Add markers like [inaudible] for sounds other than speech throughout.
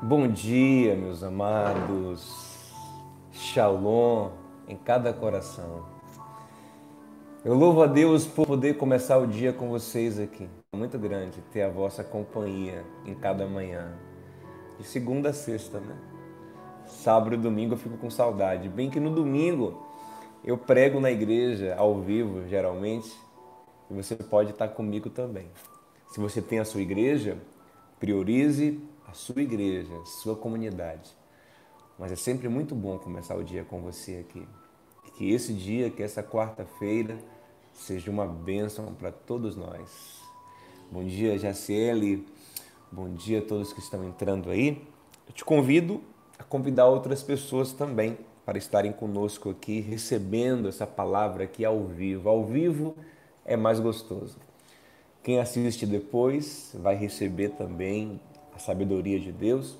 Bom dia, meus amados. Shalom em cada coração. Eu louvo a Deus por poder começar o dia com vocês aqui. É muito grande ter a vossa companhia em cada manhã. De segunda a sexta, né? Sábado e domingo eu fico com saudade. Bem que no domingo eu prego na igreja ao vivo, geralmente, e você pode estar comigo também. Se você tem a sua igreja, priorize a sua igreja, a sua comunidade. Mas é sempre muito bom começar o dia com você aqui. Que esse dia, que essa quarta-feira, seja uma bênção para todos nós. Bom dia, Jaciele. Bom dia a todos que estão entrando aí. Eu te convido a convidar outras pessoas também para estarem conosco aqui, recebendo essa palavra aqui ao vivo. Ao vivo é mais gostoso. Quem assiste depois vai receber também a sabedoria de Deus,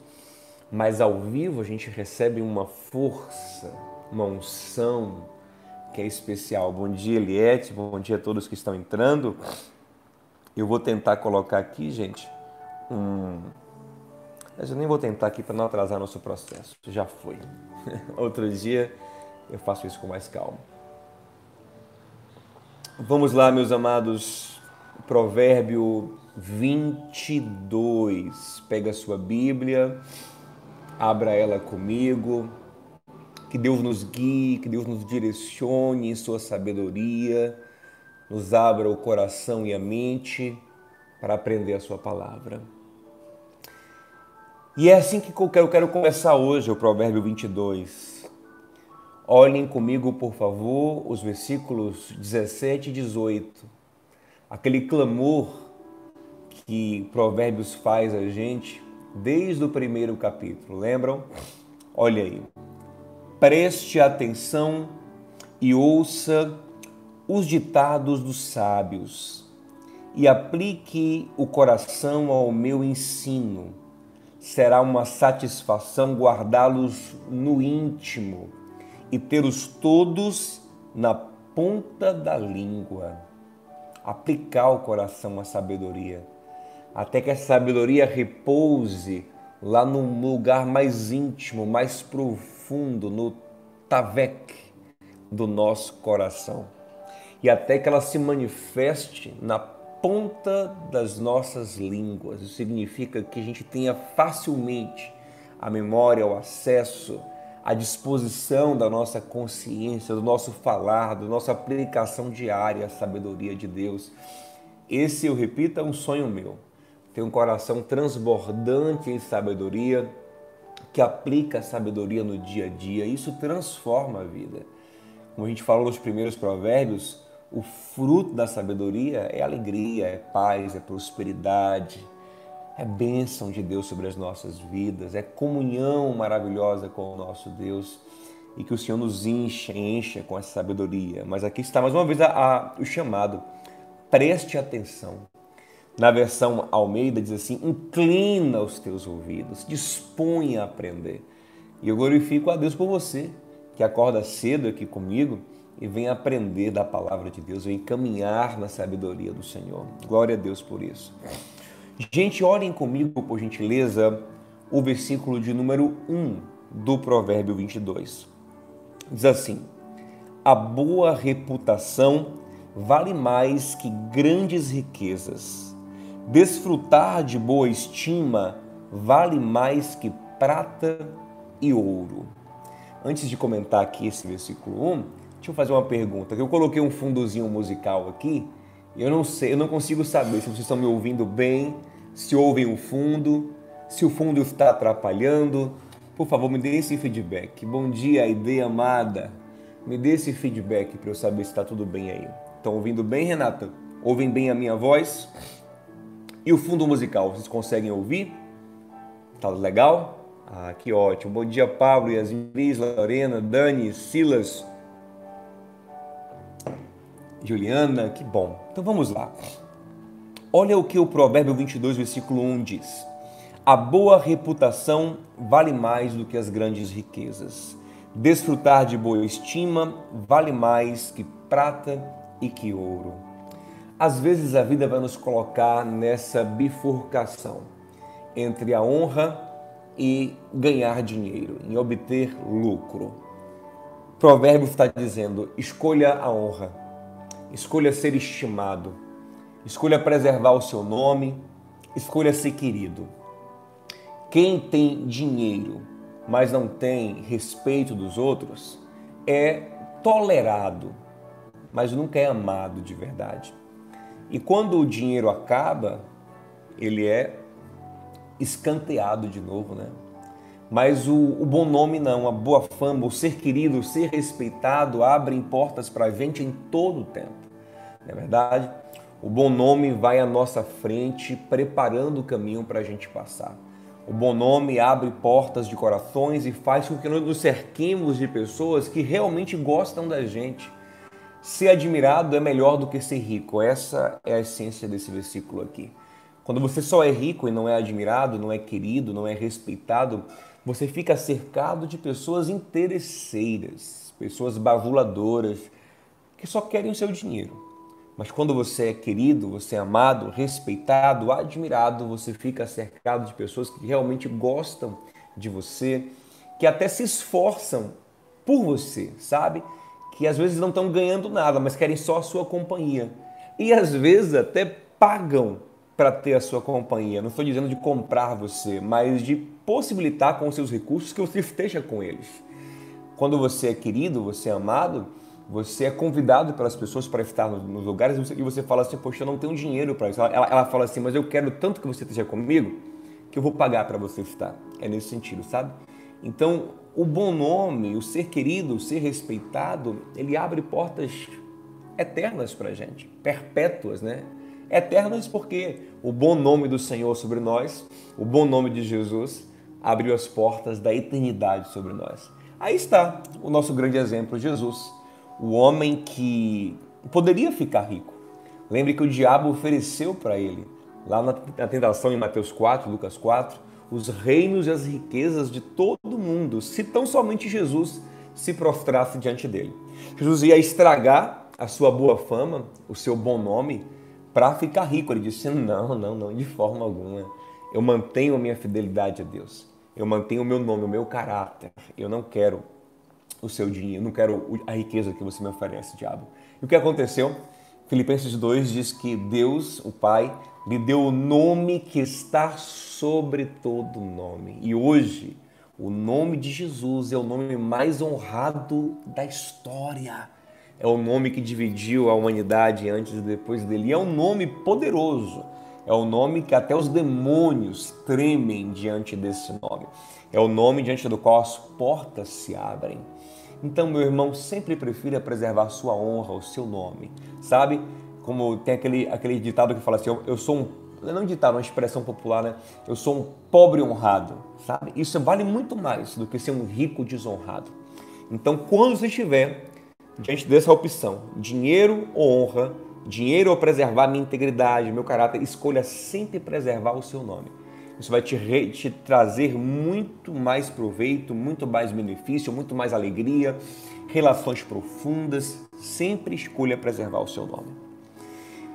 mas ao vivo a gente recebe uma força, uma unção que é especial. Bom dia, Eliette, bom dia a todos que estão entrando. Eu vou tentar colocar aqui, gente, um. Mas eu nem vou tentar aqui para não atrasar nosso processo. Já foi. [laughs] Outro dia eu faço isso com mais calma. Vamos lá, meus amados. Provérbio 22. Pega a sua Bíblia, abra ela comigo. Que Deus nos guie, que Deus nos direcione em sua sabedoria, nos abra o coração e a mente para aprender a sua palavra. E é assim que eu quero, quero começar hoje o Provérbio 22. Olhem comigo, por favor, os versículos 17 e 18. Aquele clamor que Provérbios faz a gente desde o primeiro capítulo. Lembram? Olha aí. Preste atenção e ouça os ditados dos sábios e aplique o coração ao meu ensino. Será uma satisfação guardá-los no íntimo e tê-los todos na ponta da língua. Aplicar o coração à sabedoria até que a sabedoria repouse lá num lugar mais íntimo, mais profundo, no tavek do nosso coração. E até que ela se manifeste na ponta das nossas línguas. Isso significa que a gente tenha facilmente a memória, o acesso, a disposição da nossa consciência, do nosso falar, da nossa aplicação diária à sabedoria de Deus. Esse, eu repito, é um sonho meu tem um coração transbordante em sabedoria, que aplica a sabedoria no dia a dia. Isso transforma a vida. Como a gente falou nos primeiros provérbios, o fruto da sabedoria é alegria, é paz, é prosperidade, é bênção de Deus sobre as nossas vidas, é comunhão maravilhosa com o nosso Deus e que o Senhor nos encha, encha com essa sabedoria. Mas aqui está mais uma vez a, a, o chamado. Preste atenção. Na versão Almeida diz assim: inclina os teus ouvidos, disponha a aprender. E eu glorifico a Deus por você, que acorda cedo aqui comigo e vem aprender da palavra de Deus, vem caminhar na sabedoria do Senhor. Glória a Deus por isso. Gente, orem comigo, por gentileza, o versículo de número 1 do Provérbio 22. Diz assim: A boa reputação vale mais que grandes riquezas Desfrutar de boa estima vale mais que prata e ouro. Antes de comentar aqui esse versículo 1, deixa eu fazer uma pergunta. Eu coloquei um fundozinho musical aqui eu não sei, eu não consigo saber se vocês estão me ouvindo bem, se ouvem o fundo, se o fundo está atrapalhando. Por favor, me dê esse feedback. Bom dia, ideia amada. Me dê esse feedback para eu saber se está tudo bem aí. Estão ouvindo bem, Renata? Ouvem bem a minha voz? E o fundo musical, vocês conseguem ouvir? Tá legal? Ah, que ótimo. Bom dia, Pablo, Yasmin, Lorena, Dani, Silas, Juliana, que bom. Então vamos lá. Olha o que o Provérbio 22, versículo 1 diz: A boa reputação vale mais do que as grandes riquezas. Desfrutar de boa estima vale mais que prata e que ouro. Às vezes a vida vai nos colocar nessa bifurcação entre a honra e ganhar dinheiro, em obter lucro. Provérbio está dizendo: escolha a honra, escolha ser estimado, escolha preservar o seu nome, escolha ser querido. Quem tem dinheiro, mas não tem respeito dos outros, é tolerado, mas nunca é amado de verdade. E quando o dinheiro acaba, ele é escanteado de novo, né? Mas o, o, bom nome não, a boa fama, o ser querido, o ser respeitado abrem portas para a gente em todo o tempo. Não é verdade? O bom nome vai à nossa frente, preparando o caminho para a gente passar. O bom nome abre portas de corações e faz com que nós nos cerquemos de pessoas que realmente gostam da gente. Ser admirado é melhor do que ser rico. Essa é a essência desse versículo aqui. Quando você só é rico e não é admirado, não é querido, não é respeitado, você fica cercado de pessoas interesseiras, pessoas bajuladoras, que só querem o seu dinheiro. Mas quando você é querido, você é amado, respeitado, admirado, você fica cercado de pessoas que realmente gostam de você, que até se esforçam por você, sabe? Que às vezes não estão ganhando nada, mas querem só a sua companhia. E às vezes até pagam para ter a sua companhia. Não estou dizendo de comprar você, mas de possibilitar com os seus recursos que você esteja com eles. Quando você é querido, você é amado, você é convidado pelas pessoas para estar nos lugares e você, fala assim: Poxa, eu não tenho dinheiro para isso. Ela, ela fala assim: Mas eu quero tanto que você esteja comigo que eu vou pagar para você estar. É nesse sentido, sabe? Então, o bom nome, o ser querido, o ser respeitado, ele abre portas eternas para gente, perpétuas, né? Eternas porque o bom nome do Senhor sobre nós, o bom nome de Jesus, abriu as portas da eternidade sobre nós. Aí está o nosso grande exemplo, Jesus, o homem que poderia ficar rico. Lembre que o diabo ofereceu para ele, lá na tentação em Mateus 4, Lucas 4, os reinos e as riquezas de todo mundo, se tão somente Jesus se prostrasse diante dele. Jesus ia estragar a sua boa fama, o seu bom nome, para ficar rico. Ele disse: Não, não, não, de forma alguma. Eu mantenho a minha fidelidade a Deus. Eu mantenho o meu nome, o meu caráter. Eu não quero o seu dinheiro, não quero a riqueza que você me oferece, diabo. E o que aconteceu? Filipenses 2 diz que Deus, o Pai, lhe deu o nome que está sobre todo nome. E hoje, o nome de Jesus é o nome mais honrado da história é o nome que dividiu a humanidade antes e depois dele. E é um nome poderoso. É o nome que até os demônios tremem diante desse nome. É o nome diante do qual as portas se abrem. Então, meu irmão, sempre prefira preservar sua honra, o seu nome. Sabe? Como tem aquele, aquele ditado que fala assim: eu, eu sou um. Não é ditado, uma expressão popular, né? Eu sou um pobre honrado. Sabe? Isso vale muito mais do que ser um rico desonrado. Então, quando você estiver diante dessa opção, dinheiro ou honra, dinheiro ou preservar minha integridade, meu caráter, escolha sempre preservar o seu nome. Isso vai te, re, te trazer muito mais proveito, muito mais benefício, muito mais alegria, relações profundas. Sempre escolha preservar o seu nome.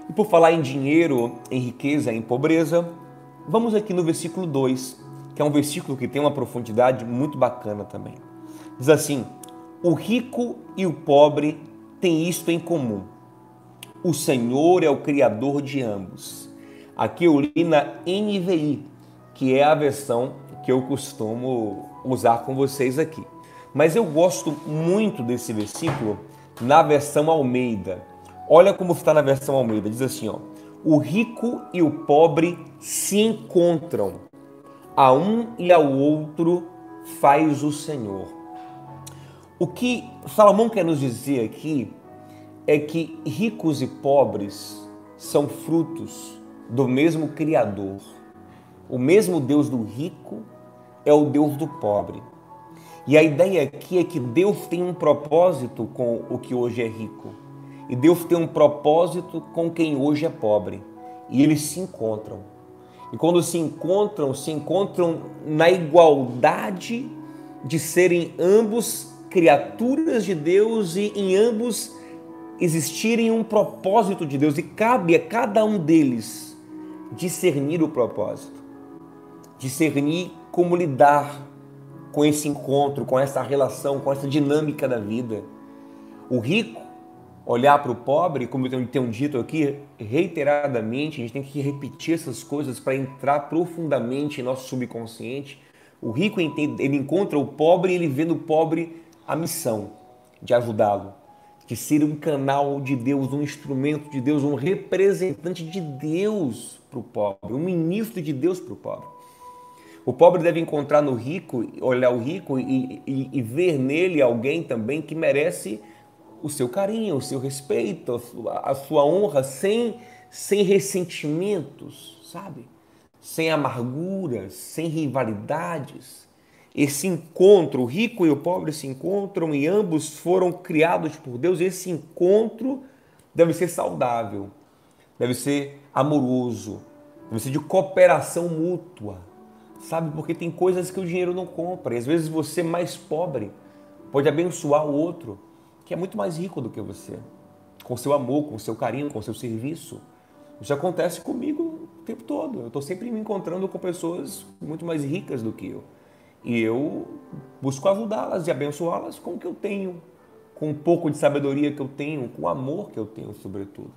E por falar em dinheiro, em riqueza, em pobreza, vamos aqui no versículo 2, que é um versículo que tem uma profundidade muito bacana também. Diz assim: o rico e o pobre têm isto em comum. O Senhor é o Criador de ambos. Aqui eu li na NVI, que é a versão que eu costumo usar com vocês aqui. Mas eu gosto muito desse versículo na versão Almeida. Olha como está na versão Almeida. Diz assim: ó, o rico e o pobre se encontram, a um e ao outro faz o Senhor. O que Salomão quer nos dizer aqui é que ricos e pobres são frutos do mesmo Criador. O mesmo Deus do rico é o Deus do pobre. E a ideia aqui é que Deus tem um propósito com o que hoje é rico. E Deus tem um propósito com quem hoje é pobre. E eles se encontram. E quando se encontram, se encontram na igualdade de serem ambos criaturas de Deus e em ambos existirem um propósito de Deus e cabe a cada um deles discernir o propósito. discernir como lidar com esse encontro, com essa relação, com essa dinâmica da vida. O rico olhar para o pobre, como eu tenho dito aqui reiteradamente, a gente tem que repetir essas coisas para entrar profundamente em nosso subconsciente. O rico ele encontra o pobre e ele vê no pobre a missão de ajudá-lo, de ser um canal de Deus, um instrumento de Deus, um representante de Deus para o pobre, um ministro de Deus para o pobre. O pobre deve encontrar no rico, olhar o rico e, e, e ver nele alguém também que merece o seu carinho, o seu respeito, a sua, a sua honra, sem, sem ressentimentos, sabe? Sem amarguras, sem rivalidades. Esse encontro, o rico e o pobre se encontram e ambos foram criados por Deus. Esse encontro deve ser saudável, deve ser amoroso, deve ser de cooperação mútua, sabe? Porque tem coisas que o dinheiro não compra. E às vezes você, mais pobre, pode abençoar o outro que é muito mais rico do que você, com seu amor, com seu carinho, com seu serviço. Isso acontece comigo o tempo todo. Eu estou sempre me encontrando com pessoas muito mais ricas do que eu. E eu busco ajudá-las e abençoá-las com o que eu tenho, com um pouco de sabedoria que eu tenho, com o amor que eu tenho, sobretudo.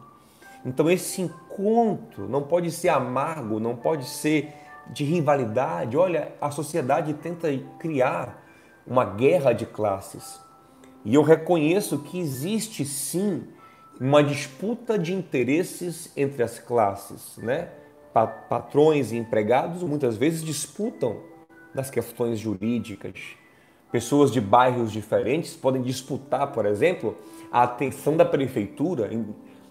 Então, esse encontro não pode ser amargo, não pode ser de rivalidade. Olha, a sociedade tenta criar uma guerra de classes. E eu reconheço que existe sim uma disputa de interesses entre as classes, né? Patrões e empregados muitas vezes disputam nas questões jurídicas. Pessoas de bairros diferentes podem disputar, por exemplo, a atenção da prefeitura.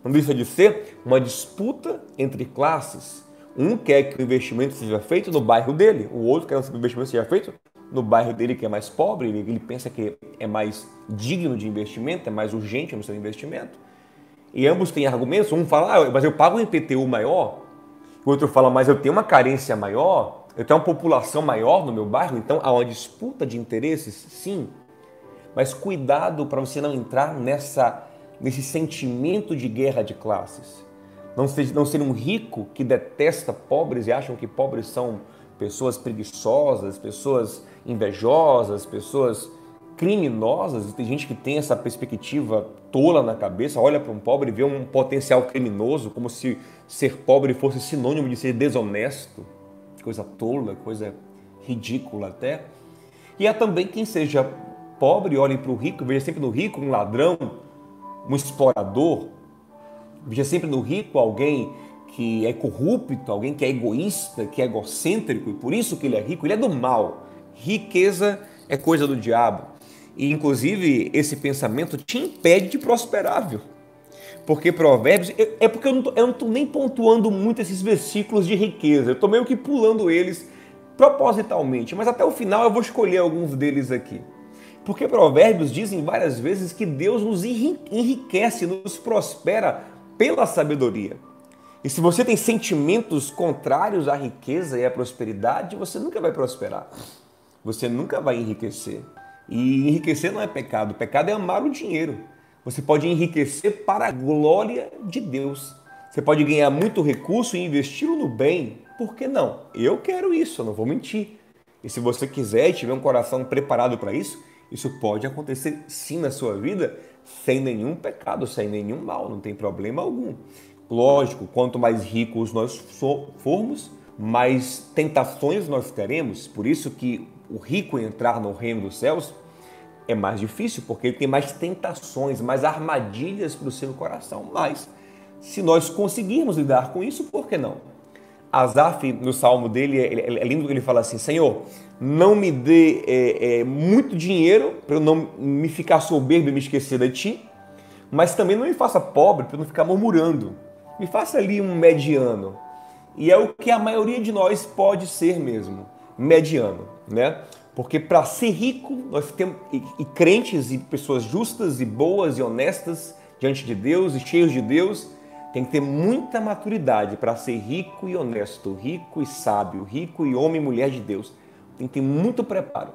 Não deixa de ser uma disputa entre classes. Um quer que o investimento seja feito no bairro dele, o outro quer que o investimento seja feito no bairro dele que é mais pobre, ele, pensa que é mais digno de investimento, é mais urgente no seu investimento. E ambos têm argumentos. Um fala, ah, mas eu pago um IPTU maior. O outro fala, mas eu tenho uma carência maior, eu tenho uma população maior no meu bairro, então há uma disputa de interesses, sim. Mas cuidado para você não entrar nessa, nesse sentimento de guerra de classes. Não ser, não ser um rico que detesta pobres e acham que pobres são pessoas preguiçosas, pessoas invejosas, pessoas criminosas. Tem gente que tem essa perspectiva tola na cabeça, olha para um pobre e vê um potencial criminoso, como se ser pobre fosse sinônimo de ser desonesto. Coisa tola, coisa ridícula até. E há também quem seja pobre, olhe para o rico, veja sempre no rico um ladrão, um explorador, veja sempre no rico alguém que é corrupto, alguém que é egoísta, que é egocêntrico e por isso que ele é rico, ele é do mal. Riqueza é coisa do diabo. E inclusive esse pensamento te impede de prosperar, viu? Porque provérbios. É porque eu não estou nem pontuando muito esses versículos de riqueza. Eu estou meio que pulando eles propositalmente. Mas até o final eu vou escolher alguns deles aqui. Porque provérbios dizem várias vezes que Deus nos enriquece, nos prospera pela sabedoria. E se você tem sentimentos contrários à riqueza e à prosperidade, você nunca vai prosperar. Você nunca vai enriquecer. E enriquecer não é pecado. Pecado é amar o dinheiro. Você pode enriquecer para a glória de Deus. Você pode ganhar muito recurso e investi-lo no bem. Por que não? Eu quero isso, eu não vou mentir. E se você quiser e tiver um coração preparado para isso, isso pode acontecer sim na sua vida, sem nenhum pecado, sem nenhum mal, não tem problema algum. Lógico, quanto mais ricos nós formos, mais tentações nós teremos. Por isso que o rico entrar no reino dos céus é mais difícil, porque ele tem mais tentações, mais armadilhas para o seu coração. Mas se nós conseguirmos lidar com isso, por que não? Asaf, no salmo dele, é, é lindo que ele fala assim: Senhor, não me dê é, é, muito dinheiro para eu não me ficar soberbo e me esquecer de ti, mas também não me faça pobre para eu não ficar murmurando. Me faça ali um mediano. E é o que a maioria de nós pode ser mesmo, mediano, né? Porque para ser rico, nós temos e, e crentes e pessoas justas e boas e honestas diante de Deus e cheios de Deus, tem que ter muita maturidade para ser rico e honesto, rico e sábio, rico e homem e mulher de Deus. Tem que ter muito preparo.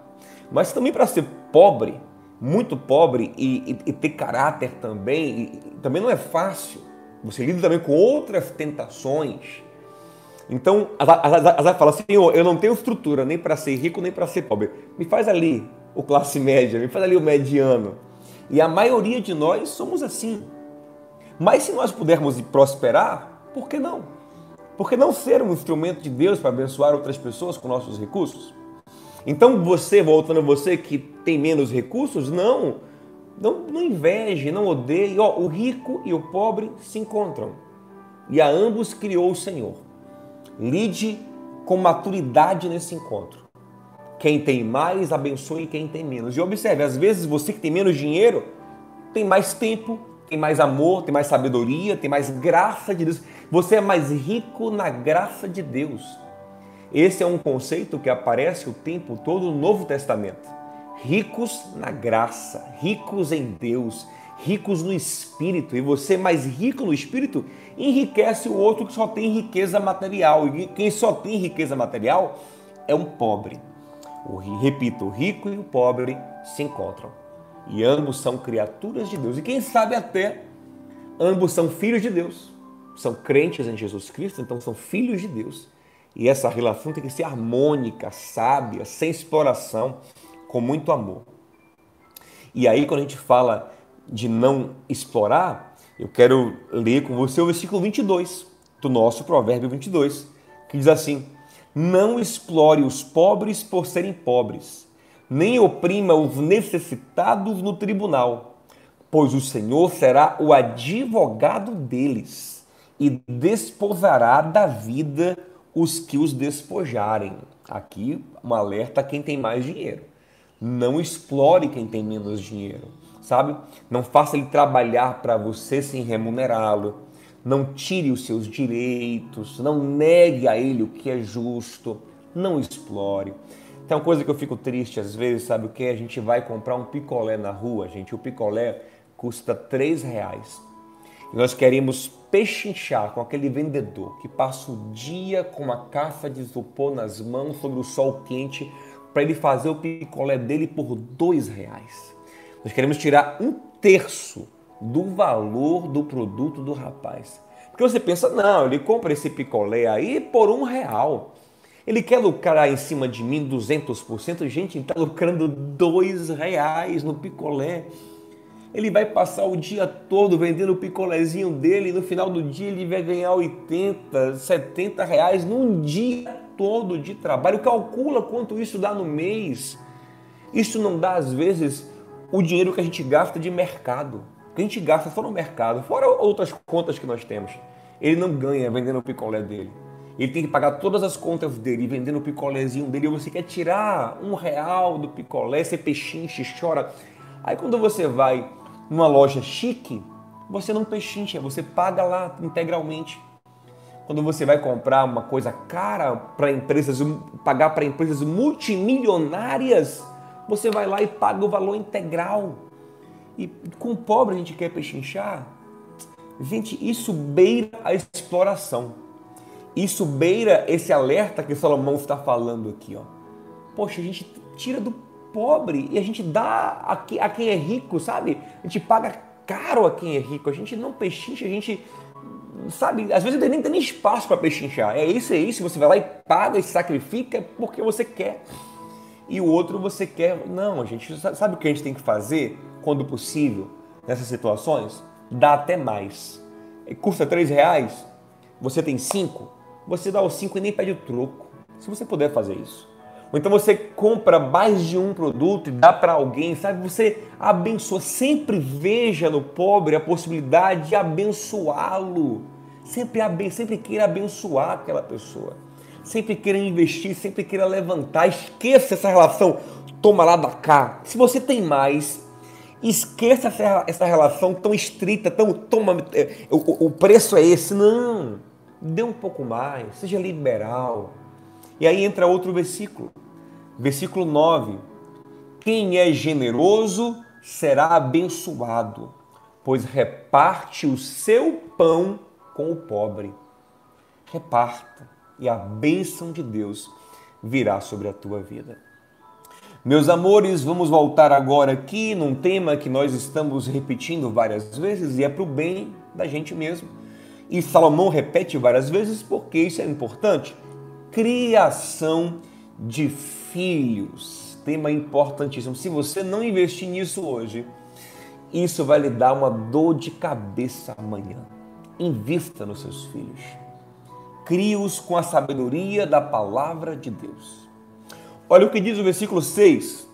Mas também para ser pobre, muito pobre e, e, e ter caráter também, também não é fácil. Você lida também com outras tentações. Então, Azar fala, Senhor, eu não tenho estrutura nem para ser rico, nem para ser pobre. Me faz ali o classe média, me faz ali o mediano. E a maioria de nós somos assim. Mas se nós pudermos prosperar, por que não? Por que não ser um instrumento de Deus para abençoar outras pessoas com nossos recursos? Então você, voltando a você que tem menos recursos, não, não, não inveje, não odeie. Ó, o rico e o pobre se encontram. E a ambos criou o Senhor. Lide com maturidade nesse encontro. Quem tem mais, abençoe quem tem menos. E observe, às vezes você que tem menos dinheiro tem mais tempo, tem mais amor, tem mais sabedoria, tem mais graça de Deus. Você é mais rico na graça de Deus. Esse é um conceito que aparece o tempo todo no Novo Testamento. Ricos na graça, ricos em Deus, ricos no espírito. E você mais rico no espírito enriquece o outro que só tem riqueza material. E quem só tem riqueza material é um pobre. O, repito, o rico e o pobre se encontram. E ambos são criaturas de Deus. E quem sabe até ambos são filhos de Deus. São crentes em Jesus Cristo, então são filhos de Deus. E essa relação tem que ser harmônica, sábia, sem exploração, com muito amor. E aí, quando a gente fala de não explorar, eu quero ler com você o versículo 22 do nosso Provérbio 22, que diz assim: Não explore os pobres por serem pobres, nem oprima os necessitados no tribunal, pois o Senhor será o advogado deles e desposará da vida os que os despojarem. Aqui, um alerta a quem tem mais dinheiro. Não explore quem tem menos dinheiro sabe? Não faça ele trabalhar para você sem remunerá-lo. Não tire os seus direitos, não negue a ele o que é justo, não explore. Tem uma coisa que eu fico triste às vezes, sabe o que? A gente vai comprar um picolé na rua, gente. O picolé custa três reais. E nós queremos pechinchar com aquele vendedor que passa o dia com uma caixa de isopor nas mãos sobre o sol quente para ele fazer o picolé dele por dois reais. Nós queremos tirar um terço do valor do produto do rapaz. Porque você pensa, não, ele compra esse picolé aí por um real. Ele quer lucrar em cima de mim 200%. Gente, ele está lucrando dois reais no picolé. Ele vai passar o dia todo vendendo o picolézinho dele e no final do dia ele vai ganhar 80, 70 reais num dia todo de trabalho. Calcula quanto isso dá no mês. Isso não dá, às vezes, o dinheiro que a gente gasta de mercado. Que a gente gasta só no mercado, fora outras contas que nós temos. Ele não ganha vendendo o picolé dele. Ele tem que pagar todas as contas dele, vendendo o picolézinho dele. E você quer tirar um real do picolé, você pechincha, chora. Aí quando você vai numa loja chique, você não pechincha, você paga lá integralmente. Quando você vai comprar uma coisa cara para empresas, pagar para empresas multimilionárias, você vai lá e paga o valor integral. E com o pobre a gente quer pechinchar. Gente, isso beira a exploração. Isso beira esse alerta que Salomão está falando aqui. Ó. Poxa, a gente tira do pobre e a gente dá a quem é rico, sabe? A gente paga caro a quem é rico. A gente não pechincha, a gente sabe, às vezes nem tem nem espaço para pechinchar. É isso, é isso. Você vai lá e paga e sacrifica porque você quer e o outro você quer. Não, a gente sabe o que a gente tem que fazer quando possível nessas situações? Dá até mais. Custa três reais, você tem cinco, você dá os cinco e nem pede o troco. Se você puder fazer isso. Ou então você compra mais de um produto e dá para alguém, sabe? Você abençoa. Sempre veja no pobre a possibilidade de abençoá-lo. Sempre, sempre queira abençoar aquela pessoa sempre queira investir, sempre queira levantar. Esqueça essa relação toma lá da cá. Se você tem mais, esqueça essa, relação tão estrita, tão toma, é, o, o preço é esse. Não, dê um pouco mais, seja liberal. E aí entra outro versículo, versículo 9. Quem é generoso será abençoado, pois reparte o seu pão com o pobre. Reparta e a bênção de Deus virá sobre a tua vida. Meus amores, vamos voltar agora aqui num tema que nós estamos repetindo várias vezes e é para o bem da gente mesmo. E Salomão repete várias vezes porque isso é importante. Criação de filhos. Tema importantíssimo. Se você não investir nisso hoje, isso vai lhe dar uma dor de cabeça amanhã. Invista nos seus filhos. Crie-os com a sabedoria da palavra de Deus. Olha o que diz o versículo 6.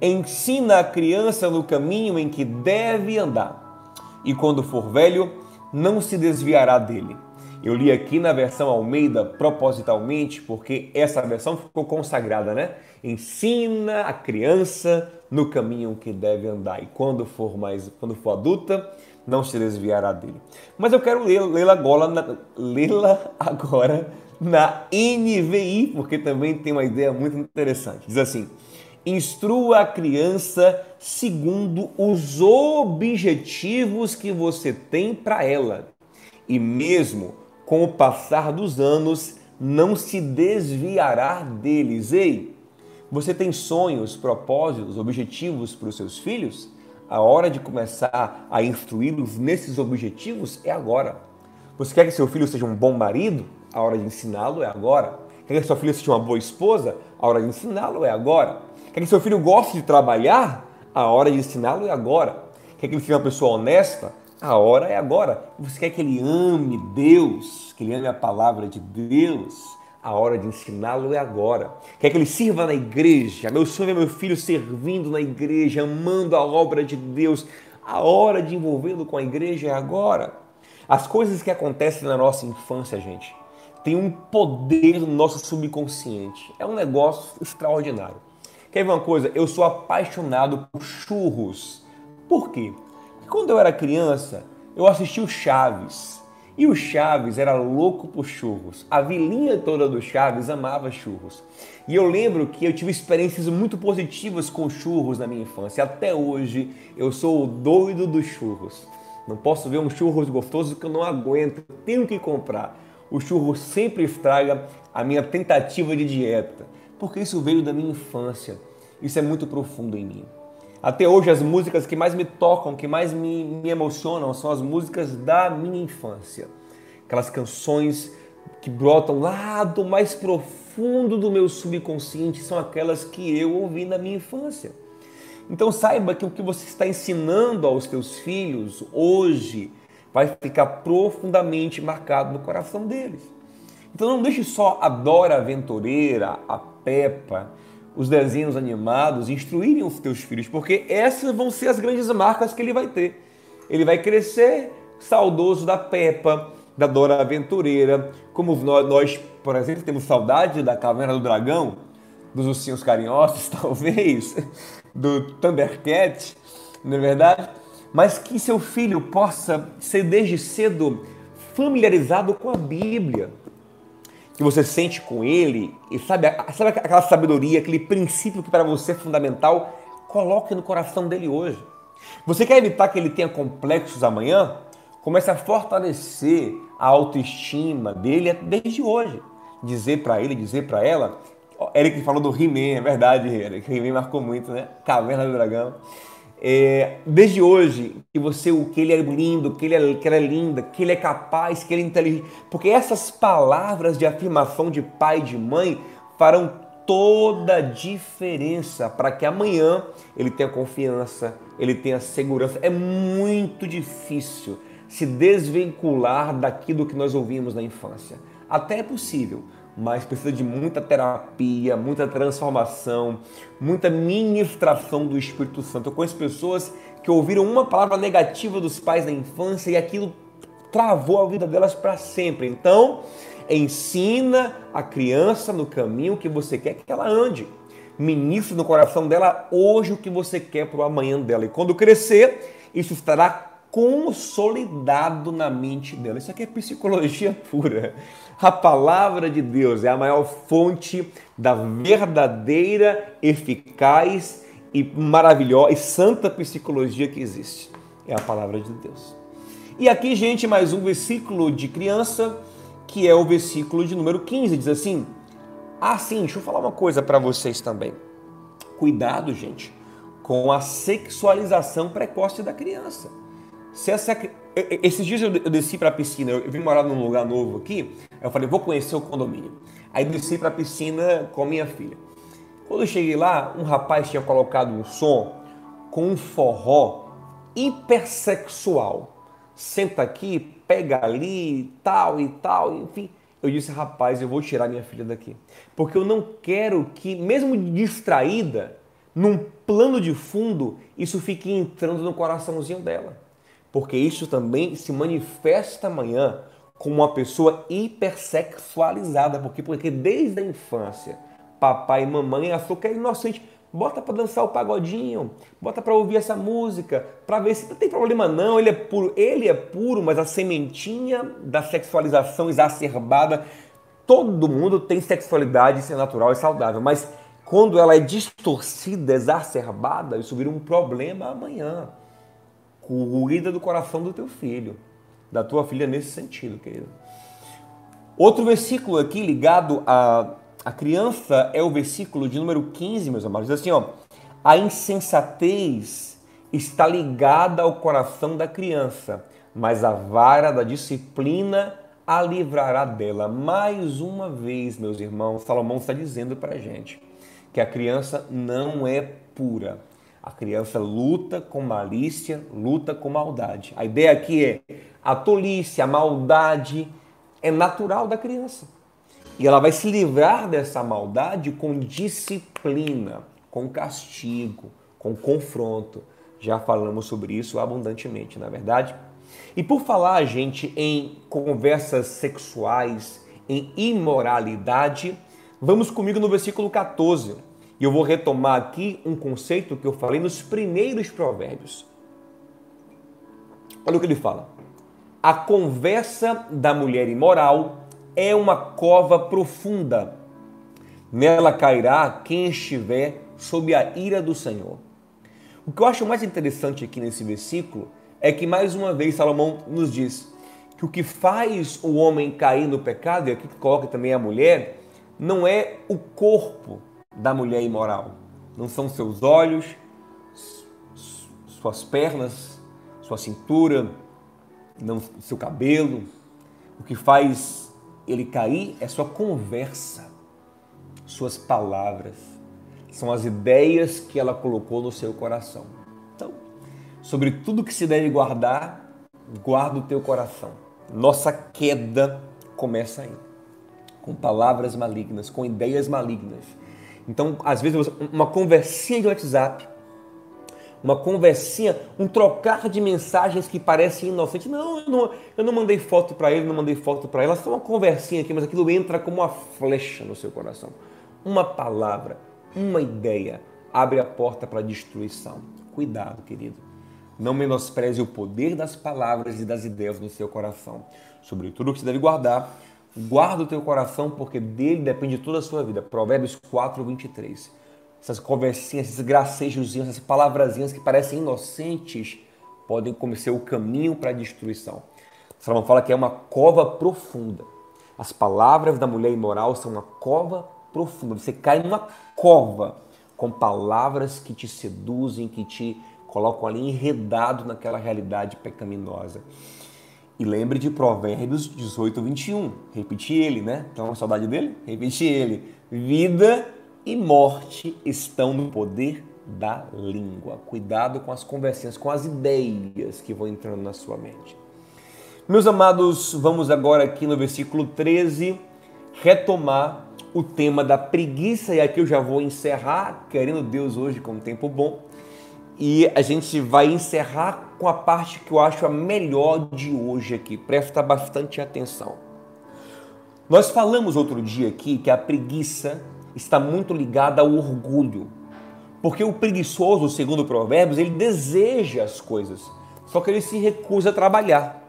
Ensina a criança no caminho em que deve andar, e quando for velho, não se desviará dele. Eu li aqui na versão Almeida propositalmente, porque essa versão ficou consagrada, né? Ensina a criança no caminho que deve andar, e quando for mais, quando for adulta, não se desviará dele. Mas eu quero lê-la agora, lê agora na NVI, porque também tem uma ideia muito interessante. Diz assim: Instrua a criança segundo os objetivos que você tem para ela. E mesmo com o passar dos anos, não se desviará deles. Ei, você tem sonhos, propósitos, objetivos para os seus filhos? A hora de começar a instruí-los nesses objetivos é agora. Você quer que seu filho seja um bom marido? A hora de ensiná-lo é agora. Quer que sua filha seja uma boa esposa? A hora de ensiná-lo é agora. Quer que seu filho goste de trabalhar? A hora de ensiná-lo é agora. Quer que ele seja uma pessoa honesta? A hora é agora. Você quer que ele ame Deus, que ele ame a palavra de Deus? A hora de ensiná-lo é agora. Quer que ele sirva na igreja? Meu sonho é meu filho servindo na igreja, amando a obra de Deus. A hora de envolvê-lo com a igreja é agora. As coisas que acontecem na nossa infância, gente, tem um poder no nosso subconsciente. É um negócio extraordinário. Quer ver uma coisa? Eu sou apaixonado por churros. Por quê? Porque quando eu era criança, eu assisti o Chaves. E o Chaves era louco por churros. A vilinha toda do Chaves amava churros. E eu lembro que eu tive experiências muito positivas com churros na minha infância. Até hoje eu sou o doido dos churros. Não posso ver um churros gostoso que eu não aguento. Tenho que comprar. O churro sempre estraga a minha tentativa de dieta porque isso veio da minha infância. Isso é muito profundo em mim. Até hoje, as músicas que mais me tocam, que mais me, me emocionam, são as músicas da minha infância. Aquelas canções que brotam lá do mais profundo do meu subconsciente são aquelas que eu ouvi na minha infância. Então saiba que o que você está ensinando aos teus filhos hoje vai ficar profundamente marcado no coração deles. Então não deixe só a Dora Aventureira, a Peppa, os desenhos animados instruírem os teus filhos, porque essas vão ser as grandes marcas que ele vai ter. Ele vai crescer saudoso da Peppa, da Dora Aventureira, como nós, por exemplo, temos saudade da Caverna do Dragão, dos ursinhos carinhosos, [laughs] talvez, do Thundercat, não é verdade? Mas que seu filho possa ser desde cedo familiarizado com a Bíblia, que você sente com ele, e sabe, sabe aquela sabedoria, aquele princípio que para você é fundamental, coloque no coração dele hoje. Você quer evitar que ele tenha complexos amanhã? Comece a fortalecer a autoestima dele desde hoje. Dizer para ele, dizer para ela. Eric falou do He-Man, é verdade, Eric. He-Man marcou muito, né? Caverna do Dragão é, desde hoje, que você, o que ele é lindo, que, ele é, que ela é linda, que ele é capaz, que ele é inteligente, porque essas palavras de afirmação de pai e de mãe farão toda a diferença para que amanhã ele tenha confiança, ele tenha segurança. É muito difícil se desvincular daquilo que nós ouvimos na infância. Até é possível, mas precisa de muita terapia, muita transformação, muita ministração do Espírito Santo. Eu conheço pessoas que ouviram uma palavra negativa dos pais na infância e aquilo travou a vida delas para sempre. Então, ensina a criança no caminho que você quer que ela ande. Ministre no coração dela hoje o que você quer para o amanhã dela. E quando crescer, isso estará consolidado na mente dela. Isso aqui é psicologia pura. A palavra de Deus é a maior fonte da verdadeira, eficaz e maravilhosa e santa psicologia que existe. É a palavra de Deus. E aqui, gente, mais um versículo de criança, que é o versículo de número 15, diz assim: Ah, sim, deixa eu falar uma coisa para vocês também. Cuidado, gente, com a sexualização precoce da criança. Se essa, esses dias eu desci para a piscina, eu vim morar num lugar novo aqui, eu falei, vou conhecer o condomínio. Aí desci para a piscina com a minha filha. Quando eu cheguei lá, um rapaz tinha colocado um som com um forró hipersexual. Senta aqui, pega ali, tal e tal, enfim. Eu disse, rapaz, eu vou tirar minha filha daqui. Porque eu não quero que, mesmo distraída, num plano de fundo, isso fique entrando no coraçãozinho dela. Porque isso também se manifesta amanhã como uma pessoa hipersexualizada. Porque, porque desde a infância, papai e mamãe achou que é inocente. Bota para dançar o pagodinho, bota para ouvir essa música, para ver se não tem problema não, ele é puro, ele é puro, mas a sementinha da sexualização exacerbada, todo mundo tem sexualidade, isso é natural e saudável, mas quando ela é distorcida, exacerbada, isso vira um problema amanhã. Cuida do coração do teu filho, da tua filha nesse sentido, querido. Outro versículo aqui ligado a criança é o versículo de número 15, meus amados. Diz assim, ó. A insensatez está ligada ao coração da criança, mas a vara da disciplina a livrará dela. Mais uma vez, meus irmãos, Salomão está dizendo para a gente que a criança não é pura. A criança luta com malícia, luta com maldade. A ideia aqui é a tolice, a maldade é natural da criança. E ela vai se livrar dessa maldade com disciplina, com castigo, com confronto. Já falamos sobre isso abundantemente, na é verdade? E por falar, gente, em conversas sexuais, em imoralidade, vamos comigo no versículo 14. E eu vou retomar aqui um conceito que eu falei nos primeiros provérbios. Olha o que ele fala. A conversa da mulher imoral é uma cova profunda. Nela cairá quem estiver sob a ira do Senhor. O que eu acho mais interessante aqui nesse versículo é que, mais uma vez, Salomão nos diz que o que faz o homem cair no pecado, e aqui coloca também a mulher, não é o corpo da mulher imoral. Não são seus olhos, suas pernas, sua cintura, não seu cabelo. O que faz ele cair é sua conversa, suas palavras, são as ideias que ela colocou no seu coração. Então, sobre tudo que se deve guardar, guarda o teu coração. Nossa queda começa aí, com palavras malignas, com ideias malignas. Então, às vezes, uma conversinha de WhatsApp uma conversinha, um trocar de mensagens que parecem inocentes. Não, eu não, eu não mandei foto para ele, não mandei foto para ela, só uma conversinha aqui, mas aquilo entra como uma flecha no seu coração. Uma palavra, uma ideia abre a porta para a destruição. Cuidado, querido. Não menospreze o poder das palavras e das ideias no seu coração. Sobre tudo que você deve guardar, guarda o teu coração, porque dele depende toda a sua vida. Provérbios 4, 23 essas conversinhas, esses gracejozinhos, essas palavrazinhas que parecem inocentes, podem começar o caminho para a destruição. Salomão fala que é uma cova profunda. As palavras da mulher imoral são uma cova profunda. Você cai numa cova com palavras que te seduzem, que te colocam ali enredado naquela realidade pecaminosa. E lembre de Provérbios 18, 21. Repeti ele, né? Então, saudade dele? Repeti ele. Vida e morte estão no poder da língua. Cuidado com as conversinhas, com as ideias que vão entrando na sua mente. Meus amados, vamos agora aqui no versículo 13 retomar o tema da preguiça e aqui eu já vou encerrar, querendo Deus hoje com um tempo bom. E a gente vai encerrar com a parte que eu acho a melhor de hoje aqui. Presta bastante atenção. Nós falamos outro dia aqui que a preguiça está muito ligada ao orgulho. Porque o preguiçoso, segundo Provérbios, ele deseja as coisas, só que ele se recusa a trabalhar.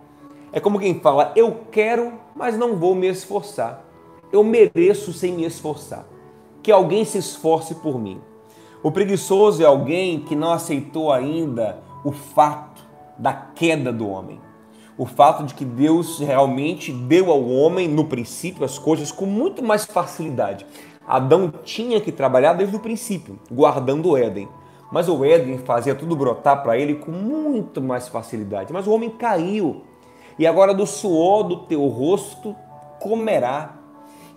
É como quem fala: Eu quero, mas não vou me esforçar. Eu mereço sem me esforçar. Que alguém se esforce por mim. O preguiçoso é alguém que não aceitou ainda o fato da queda do homem. O fato de que Deus realmente deu ao homem, no princípio, as coisas com muito mais facilidade. Adão tinha que trabalhar desde o princípio, guardando o Éden. Mas o Éden fazia tudo brotar para ele com muito mais facilidade. Mas o homem caiu. E agora do suor do teu rosto comerá.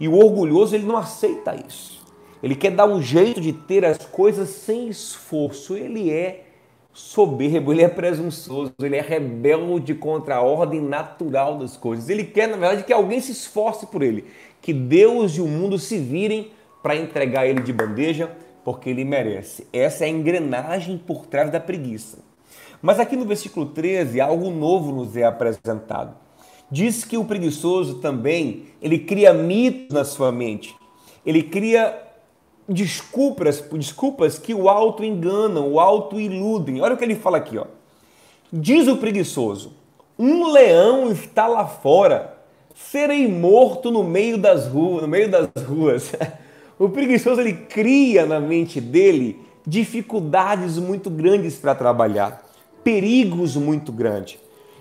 E o orgulhoso ele não aceita isso. Ele quer dar um jeito de ter as coisas sem esforço. Ele é soberbo, ele é presunçoso, ele é rebelde contra a ordem natural das coisas. Ele quer, na verdade, que alguém se esforce por ele, que Deus e o mundo se virem para entregar ele de bandeja, porque ele merece. Essa é a engrenagem por trás da preguiça. Mas aqui no versículo 13, algo novo nos é apresentado. Diz que o preguiçoso também, ele cria mitos na sua mente. Ele cria desculpas, desculpas que o auto enganam, o auto iludem. Olha o que ele fala aqui, ó. Diz o preguiçoso: "Um leão está lá fora. Serei morto no meio das ruas, no meio das ruas." [laughs] O preguiçoso ele cria na mente dele dificuldades muito grandes para trabalhar, perigos muito grandes.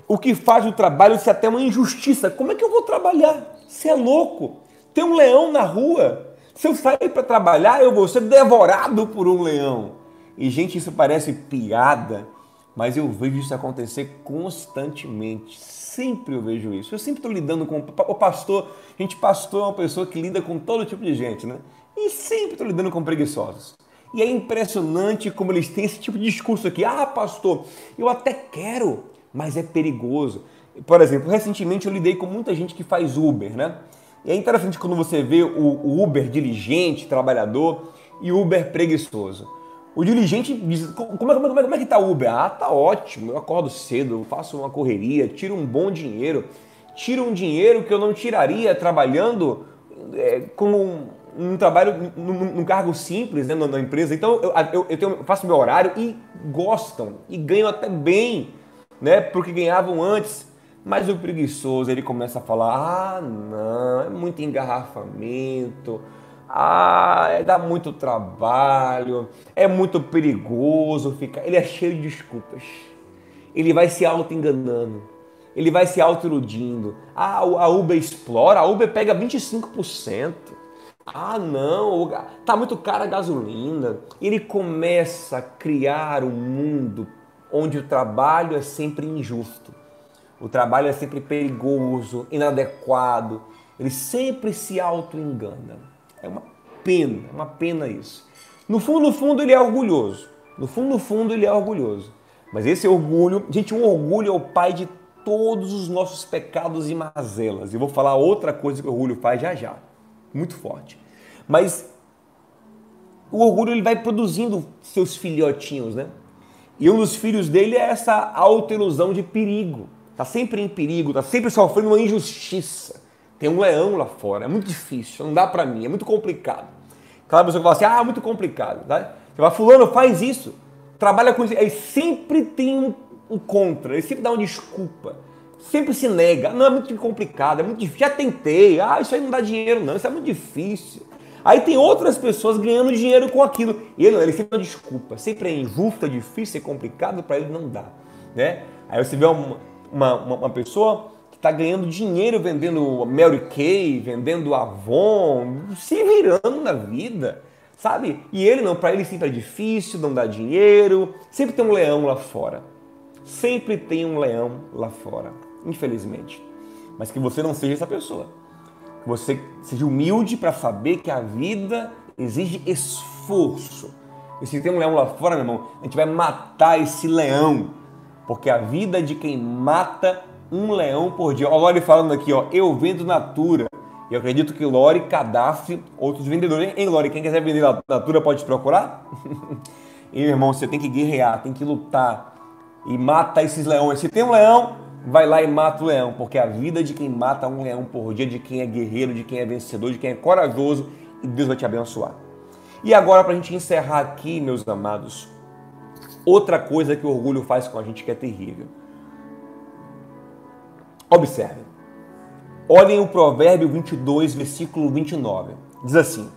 O que faz o trabalho ser até uma injustiça. Como é que eu vou trabalhar? Você é louco? Tem um leão na rua. Se eu sair para trabalhar, eu vou ser devorado por um leão. E, gente, isso parece piada, mas eu vejo isso acontecer constantemente. Sempre eu vejo isso. Eu sempre estou lidando com o pastor. Gente, pastor é uma pessoa que lida com todo tipo de gente, né? E sempre estou lidando com preguiçosos. E é impressionante como eles têm esse tipo de discurso aqui. Ah, pastor, eu até quero, mas é perigoso. Por exemplo, recentemente eu lidei com muita gente que faz Uber, né? E é interessante quando você vê o Uber diligente, trabalhador, e Uber preguiçoso. O diligente diz, como é, como, é, como é que tá o Uber? Ah, tá ótimo, eu acordo cedo, faço uma correria, tiro um bom dinheiro, tiro um dinheiro que eu não tiraria trabalhando é, como um, um trabalho, num, num, cargo simples né, na, na empresa. Então eu, eu, eu tenho, faço meu horário e gostam, e ganham até bem, né, porque ganhavam antes. Mas o preguiçoso, ele começa a falar: ah, não, é muito engarrafamento, ah, é, dá muito trabalho, é muito perigoso ficar. Ele é cheio de desculpas. Ele vai se auto-enganando, ele vai se auto-iludindo. Ah, a Uber explora, a Uber pega 25%. Ah, não, tá muito cara a gasolina. Ele começa a criar um mundo onde o trabalho é sempre injusto o trabalho é sempre perigoso, inadequado. Ele sempre se auto-engana. É uma pena, é uma pena isso. No fundo, no fundo, ele é orgulhoso. No fundo, no fundo, ele é orgulhoso. Mas esse orgulho, gente, um orgulho é o pai de todos os nossos pecados e mazelas. E vou falar outra coisa que o orgulho faz já já. Muito forte. Mas o orgulho ele vai produzindo seus filhotinhos, né? E um dos filhos dele é essa autoilusão de perigo está sempre em perigo, está sempre sofrendo uma injustiça. Tem um leão lá fora, é muito difícil, não dá para mim, é muito complicado. Aquela pessoa que fala assim, ah, é muito complicado. Tá? Você fala, fulano, faz isso, trabalha com isso. Aí sempre tem um, um contra, ele sempre dá uma desculpa, sempre se nega. Não, é muito complicado, é muito difícil, já tentei, ah, isso aí não dá dinheiro não, isso é muito difícil. Aí tem outras pessoas ganhando dinheiro com aquilo. E ele, ele sempre dá desculpa, sempre é injusto, é difícil, é complicado, para ele não dá. Né? Aí você vê uma, uma, uma, uma pessoa que está ganhando dinheiro vendendo Mary Kay, vendendo Avon, se virando na vida, sabe? E ele não, para ele sempre é difícil, não dá dinheiro, sempre tem um leão lá fora. Sempre tem um leão lá fora, infelizmente. Mas que você não seja essa pessoa. Que você seja humilde para saber que a vida exige esforço. E se tem um leão lá fora, meu irmão, a gente vai matar esse leão porque a vida de quem mata um leão por dia. Olha o Lore falando aqui, ó, eu vendo Natura. E eu acredito que Lore cadastre outros vendedores. Hein, Lore, quem quiser vender Natura pode procurar? [laughs] e, irmão, você tem que guerrear, tem que lutar e mata esses leões. Se tem um leão, vai lá e mata o leão, porque a vida de quem mata um leão por dia, de quem é guerreiro, de quem é vencedor, de quem é corajoso, e Deus vai te abençoar. E agora, para a gente encerrar aqui, meus amados, Outra coisa que o orgulho faz com a gente que é terrível. Observem. Olhem o Provérbio 22, versículo 29. Diz assim: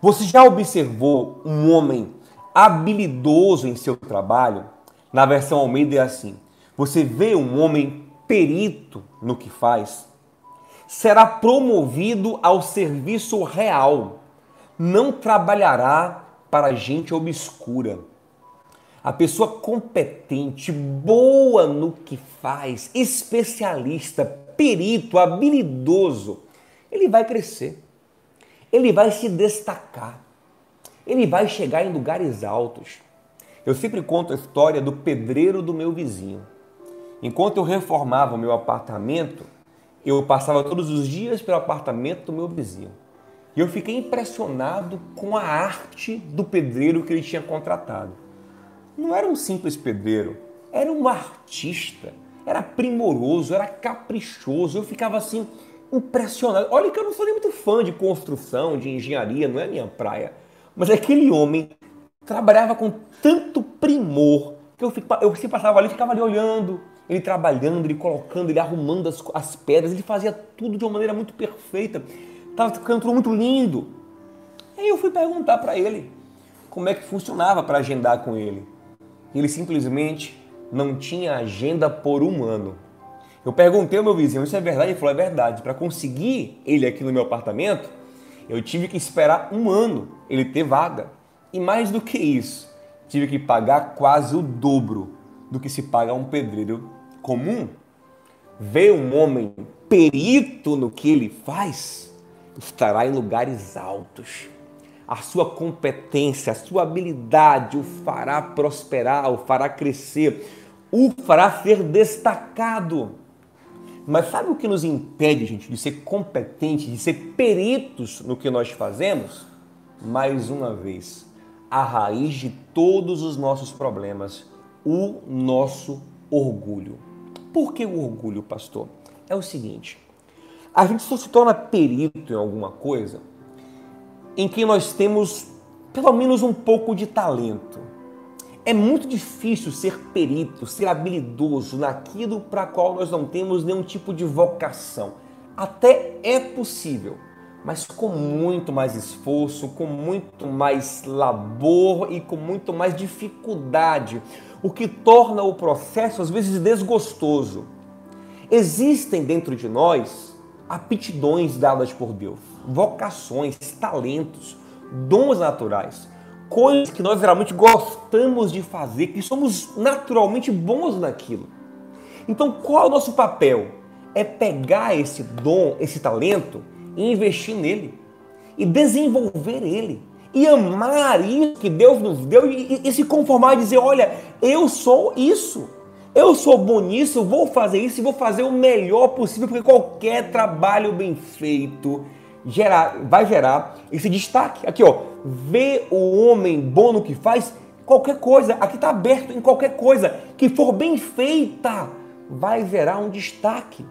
Você já observou um homem habilidoso em seu trabalho? Na versão Almeida é assim: Você vê um homem perito no que faz? Será promovido ao serviço real, não trabalhará para gente obscura. A pessoa competente, boa no que faz, especialista, perito, habilidoso, ele vai crescer, ele vai se destacar, ele vai chegar em lugares altos. Eu sempre conto a história do pedreiro do meu vizinho. Enquanto eu reformava o meu apartamento, eu passava todos os dias pelo apartamento do meu vizinho. E eu fiquei impressionado com a arte do pedreiro que ele tinha contratado. Não era um simples pedreiro, era um artista, era primoroso, era caprichoso. Eu ficava assim impressionado. Olha que eu não sou nem muito fã de construção, de engenharia, não é minha praia. Mas aquele homem trabalhava com tanto primor que eu, eu se passava ali, ficava ali olhando, ele trabalhando, ele colocando, ele arrumando as, as pedras, ele fazia tudo de uma maneira muito perfeita. Estava ficando tudo muito lindo. Aí eu fui perguntar para ele como é que funcionava para agendar com ele. Ele simplesmente não tinha agenda por um ano. Eu perguntei ao meu vizinho, isso é verdade? Ele falou, é verdade. Para conseguir ele aqui no meu apartamento, eu tive que esperar um ano ele ter vaga. E mais do que isso, tive que pagar quase o dobro do que se paga a um pedreiro comum, ver um homem perito no que ele faz, estará em lugares altos. A sua competência, a sua habilidade o fará prosperar, o fará crescer, o fará ser destacado. Mas sabe o que nos impede, gente, de ser competentes, de ser peritos no que nós fazemos? Mais uma vez, a raiz de todos os nossos problemas, o nosso orgulho. Por que o orgulho, pastor? É o seguinte: a gente só se torna perito em alguma coisa em que nós temos pelo menos um pouco de talento. É muito difícil ser perito, ser habilidoso naquilo para qual nós não temos nenhum tipo de vocação. Até é possível, mas com muito mais esforço, com muito mais labor e com muito mais dificuldade o que torna o processo às vezes desgostoso. Existem dentro de nós aptidões dadas por Deus, vocações, talentos, dons naturais, coisas que nós geralmente gostamos de fazer, que somos naturalmente bons naquilo. Então, qual é o nosso papel? É pegar esse dom, esse talento e investir nele e desenvolver ele e amar isso que Deus nos deu e, e, e se conformar e dizer: olha, eu sou isso. Eu sou bom nisso, vou fazer isso e vou fazer o melhor possível, porque qualquer trabalho bem feito gerar, vai gerar esse destaque. Aqui, ó, vê o homem bom no que faz, qualquer coisa, aqui está aberto em qualquer coisa que for bem feita, vai gerar um destaque.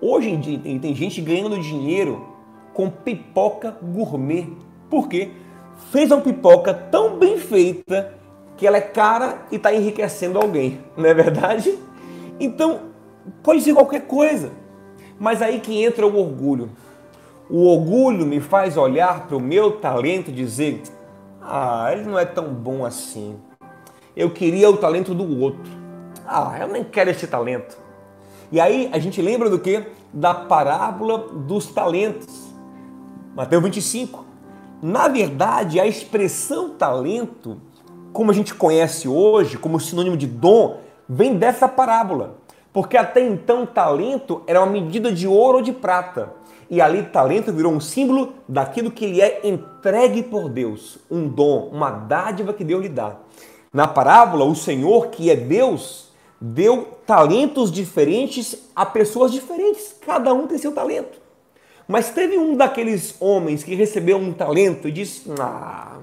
Hoje em dia tem gente ganhando dinheiro com pipoca gourmet. Por quê? Fez uma pipoca tão bem feita que ela é cara e está enriquecendo alguém, [laughs] não é verdade? Então, pode ser qualquer coisa. Mas aí que entra o orgulho. O orgulho me faz olhar para o meu talento e dizer: ah, ele não é tão bom assim. Eu queria o talento do outro. Ah, eu nem quero esse talento. E aí a gente lembra do que? Da parábola dos talentos. Mateus 25. Na verdade, a expressão talento, como a gente conhece hoje, como sinônimo de dom, vem dessa parábola. Porque até então talento era uma medida de ouro ou de prata. E ali talento virou um símbolo daquilo que ele é entregue por Deus, um dom, uma dádiva que Deus lhe dá. Na parábola, o Senhor, que é Deus, deu talentos diferentes a pessoas diferentes. Cada um tem seu talento. Mas teve um daqueles homens que recebeu um talento e disse: Ah,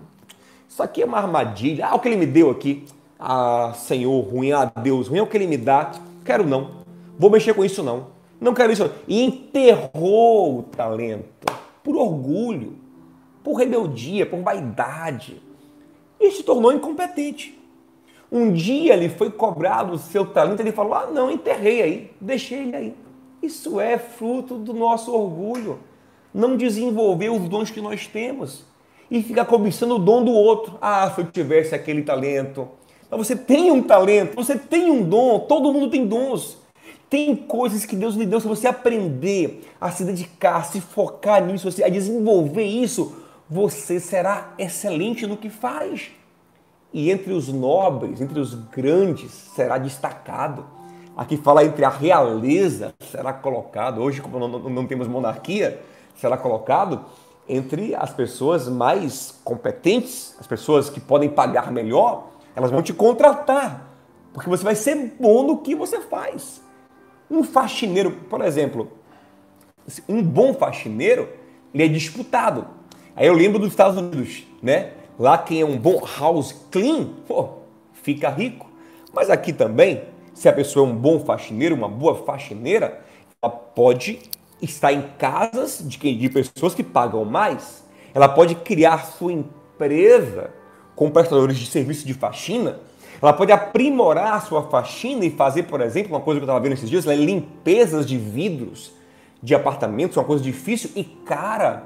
isso aqui é uma armadilha. Ah, o que ele me deu aqui. Ah, Senhor, ruim, ah, Deus, ruim é o que ele me dá. Quero não. Vou mexer com isso não. Não quero isso. E enterrou o talento por orgulho, por rebeldia, por vaidade. E se tornou incompetente. Um dia ele foi cobrado o seu talento, ele falou: Ah, não, enterrei aí, deixei ele aí. Isso é fruto do nosso orgulho. Não desenvolver os dons que nós temos e ficar cobiçando o dom do outro. Ah, se eu tivesse aquele talento. Mas você tem um talento, você tem um dom, todo mundo tem dons. Tem coisas que Deus lhe deu, se você aprender a se dedicar, a se focar nisso, a desenvolver isso, você será excelente no que faz. e entre os nobres, entre os grandes, será destacado. Aqui fala entre a realeza, será colocado. Hoje, como não, não temos monarquia, será colocado entre as pessoas mais competentes, as pessoas que podem pagar melhor, elas vão te contratar, porque você vai ser bom no que você faz. Um faxineiro, por exemplo, um bom faxineiro, ele é disputado. Aí eu lembro dos Estados Unidos, né? Lá quem é um bom house clean, pô, fica rico. Mas aqui também, se a pessoa é um bom faxineiro, uma boa faxineira, ela pode estar em casas de, de pessoas que pagam mais. Ela pode criar sua empresa com prestadores de serviço de faxina. Ela pode aprimorar a sua faxina e fazer, por exemplo, uma coisa que eu estava vendo esses dias, né? limpezas de vidros de apartamentos, uma coisa difícil e cara.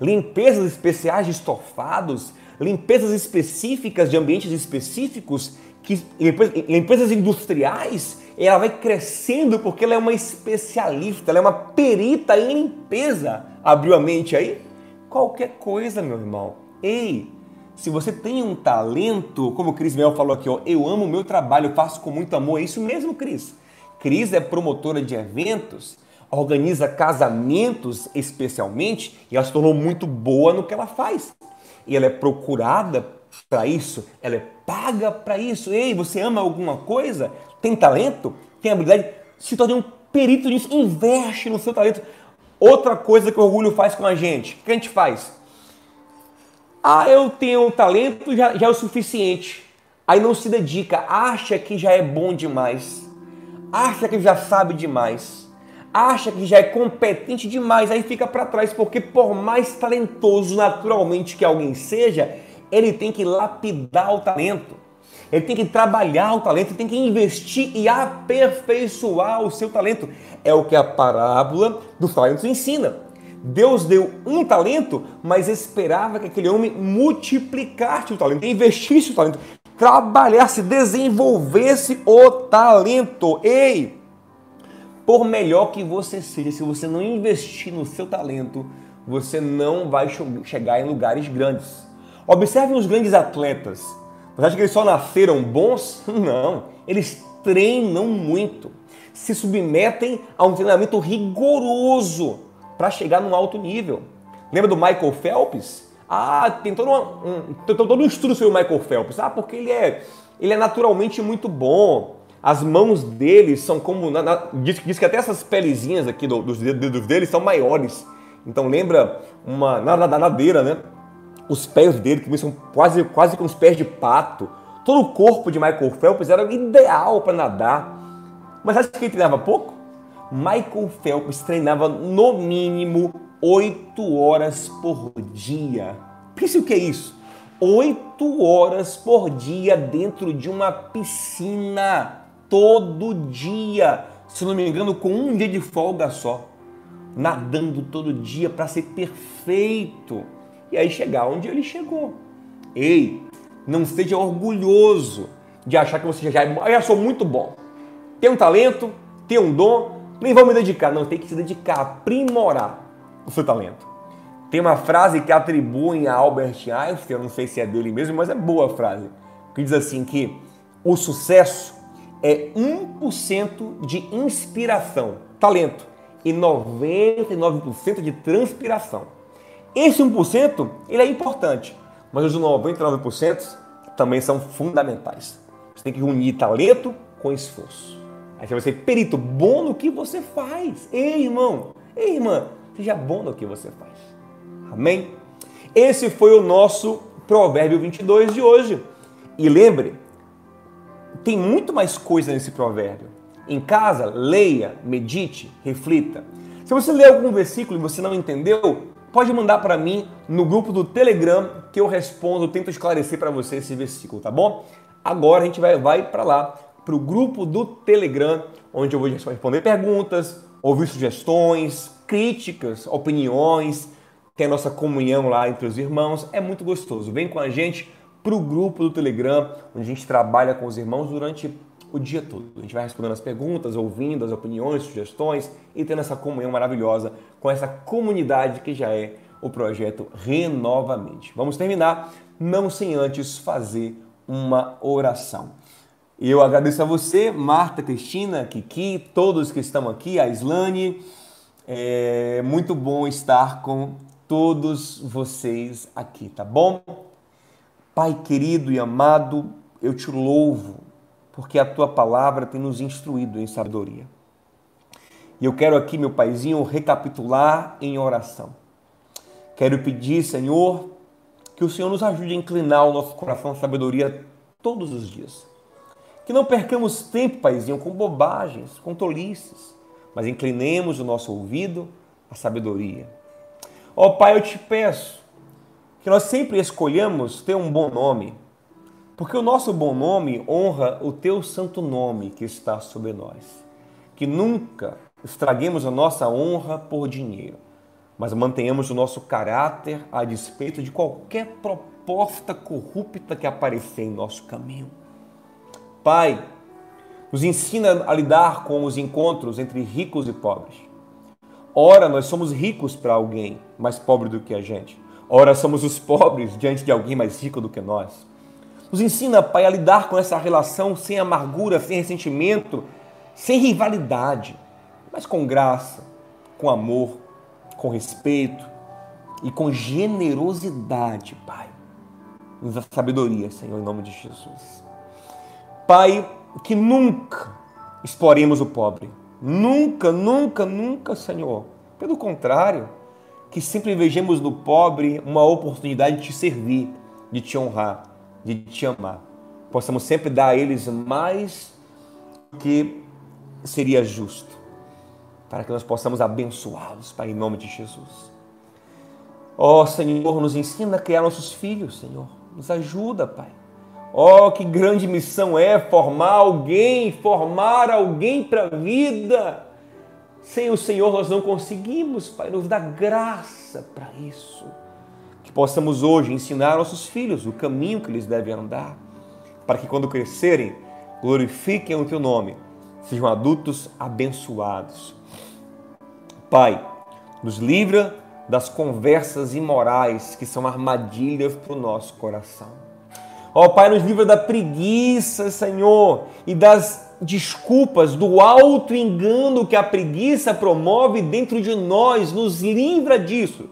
Limpezas especiais de estofados, limpezas específicas de ambientes específicos, que, limpezas industriais, ela vai crescendo porque ela é uma especialista, ela é uma perita em limpeza. Abriu a mente aí? Qualquer coisa, meu irmão. Ei, se você tem um talento, como o Cris Mel falou aqui, ó, eu amo o meu trabalho, faço com muito amor. É isso mesmo, Cris. Cris é promotora de eventos, organiza casamentos especialmente e ela se tornou muito boa no que ela faz e ela é procurada para isso, ela é paga para isso. Ei, você ama alguma coisa? Tem talento? Tem habilidade? Se torne um perito nisso, investe no seu talento. Outra coisa que o orgulho faz com a gente, o que a gente faz? Ah, eu tenho um talento, já, já é o suficiente. Aí não se dedica, acha que já é bom demais, acha que já sabe demais acha que já é competente demais, aí fica para trás, porque por mais talentoso naturalmente que alguém seja, ele tem que lapidar o talento. Ele tem que trabalhar o talento, tem que investir e aperfeiçoar o seu talento. É o que a parábola dos talentos ensina. Deus deu um talento, mas esperava que aquele homem multiplicasse o talento, investisse o talento, trabalhasse, desenvolvesse o talento. Ei, por melhor que você seja, se você não investir no seu talento, você não vai chegar em lugares grandes. Observe os grandes atletas. Você acha que eles só nasceram bons? [laughs] Não. Eles treinam muito, se submetem a um treinamento rigoroso para chegar num alto nível. Lembra do Michael Phelps? Ah, tem todo, um, tem todo um estudo sobre o Michael Phelps. Ah, porque ele é, ele é naturalmente muito bom. As mãos dele são como. Na, na, diz, diz, que até essas pelezinhas aqui do, dos dedos dele são maiores. Então lembra uma nadadeira, né? Os pés dele, que são quase, quase com os pés de pato. Todo o corpo de Michael Phelps era ideal para nadar. Mas acha que ele treinava pouco? Michael Phelps treinava no mínimo 8 horas por dia. Pense o que é isso? 8 horas por dia dentro de uma piscina todo dia, se não me engano, com um dia de folga só, nadando todo dia para ser perfeito e aí chegar onde ele chegou. Ei, não seja orgulhoso de achar que você já, é, já sou muito bom. Tem um talento, tem um dom, nem vou me dedicar. Não, tem que se dedicar, aprimorar o seu talento. Tem uma frase que atribuem a Albert Einstein, eu não sei se é dele mesmo, mas é boa a frase, que diz assim que o sucesso é 1% de inspiração, talento, e 99% de transpiração. Esse 1% ele é importante, mas os 99% também são fundamentais. Você tem que unir talento com esforço. Aí você vai ser perito bom no que você faz. Ei, irmão, ei, irmã, seja bom no que você faz. Amém? Esse foi o nosso Provérbio 22 de hoje. E lembre, tem muito mais coisa nesse provérbio. Em casa, leia, medite, reflita. Se você lê algum versículo e você não entendeu, pode mandar para mim no grupo do Telegram que eu respondo, tento esclarecer para você esse versículo, tá bom? Agora a gente vai, vai para lá, para o grupo do Telegram, onde eu vou responder perguntas, ouvir sugestões, críticas, opiniões, tem a nossa comunhão lá entre os irmãos. É muito gostoso. Vem com a gente para o grupo do Telegram, onde a gente trabalha com os irmãos durante o dia todo. A gente vai respondendo as perguntas, ouvindo as opiniões, sugestões e tendo essa comunhão maravilhosa com essa comunidade que já é o projeto Renovamente. Vamos terminar, não sem antes fazer uma oração. E eu agradeço a você, Marta, Cristina, Kiki, todos que estão aqui, a Islane. É muito bom estar com todos vocês aqui, tá bom? Pai querido e amado, eu te louvo, porque a tua palavra tem nos instruído em sabedoria. E eu quero aqui, meu paizinho, recapitular em oração. Quero pedir, Senhor, que o Senhor nos ajude a inclinar o nosso coração à sabedoria todos os dias. Que não percamos tempo, paizinho, com bobagens, com tolices, mas inclinemos o nosso ouvido à sabedoria. Ó oh, Pai, eu te peço que nós sempre escolhamos ter um bom nome, porque o nosso bom nome honra o teu santo nome que está sobre nós. Que nunca estraguemos a nossa honra por dinheiro, mas mantenhamos o nosso caráter a despeito de qualquer proposta corrupta que aparecer em nosso caminho. Pai, nos ensina a lidar com os encontros entre ricos e pobres. Ora, nós somos ricos para alguém mais pobre do que a gente. Ora, somos os pobres diante de alguém mais rico do que nós. Nos ensina, Pai, a lidar com essa relação sem amargura, sem ressentimento, sem rivalidade mas com graça, com amor, com respeito e com generosidade, Pai. Nos dá sabedoria, Senhor, em nome de Jesus. Pai, que nunca exploremos o pobre. Nunca, nunca, nunca, Senhor. Pelo contrário, que sempre vejamos no pobre uma oportunidade de te servir, de te honrar, de te amar. Possamos sempre dar a eles mais do que seria justo para que nós possamos abençoá-los, Pai, em nome de Jesus. Ó oh, Senhor, nos ensina a criar nossos filhos, Senhor. Nos ajuda, Pai. Oh, que grande missão é formar alguém, formar alguém para a vida. Sem o Senhor nós não conseguimos, Pai. Nos dá graça para isso. Que possamos hoje ensinar nossos filhos o caminho que eles devem andar, para que quando crescerem, glorifiquem o Teu nome, sejam adultos abençoados Pai, nos livra das conversas imorais que são armadilhas para o nosso coração. Ó Pai, nos livra da preguiça, Senhor, e das desculpas, do alto engano que a preguiça promove dentro de nós. Nos livra disso.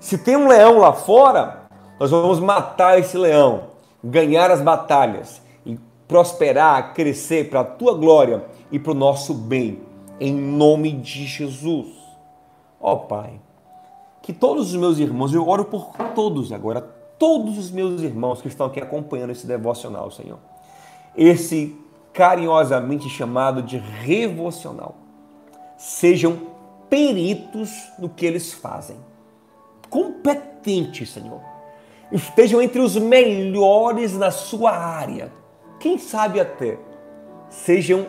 Se tem um leão lá fora, nós vamos matar esse leão, ganhar as batalhas e prosperar, crescer para a tua glória e para o nosso bem. Em nome de Jesus. Ó Pai, que todos os meus irmãos, eu oro por todos agora, todos os meus irmãos que estão aqui acompanhando esse devocional, Senhor. Esse carinhosamente chamado de revocional. Sejam peritos no que eles fazem. Competentes, Senhor. Estejam entre os melhores na sua área. Quem sabe até sejam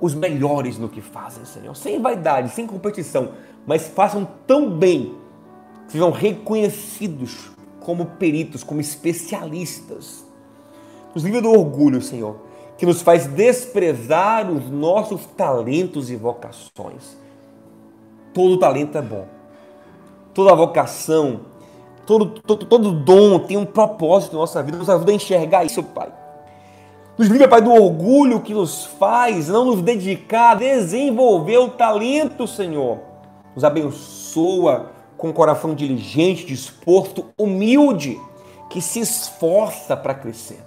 os melhores no que fazem, Senhor. Sem vaidade, sem competição, mas façam tão bem, sejam reconhecidos como peritos, como especialistas. Nos livra do orgulho, Senhor, que nos faz desprezar os nossos talentos e vocações. Todo talento é bom, toda vocação, todo, todo, todo dom tem um propósito na nossa vida. Nos ajuda a enxergar isso, Pai. Nos livra, Pai, do orgulho que nos faz não nos dedicar a desenvolver o talento, Senhor nos abençoa com um coração diligente, disposto, humilde, que se esforça para crescer.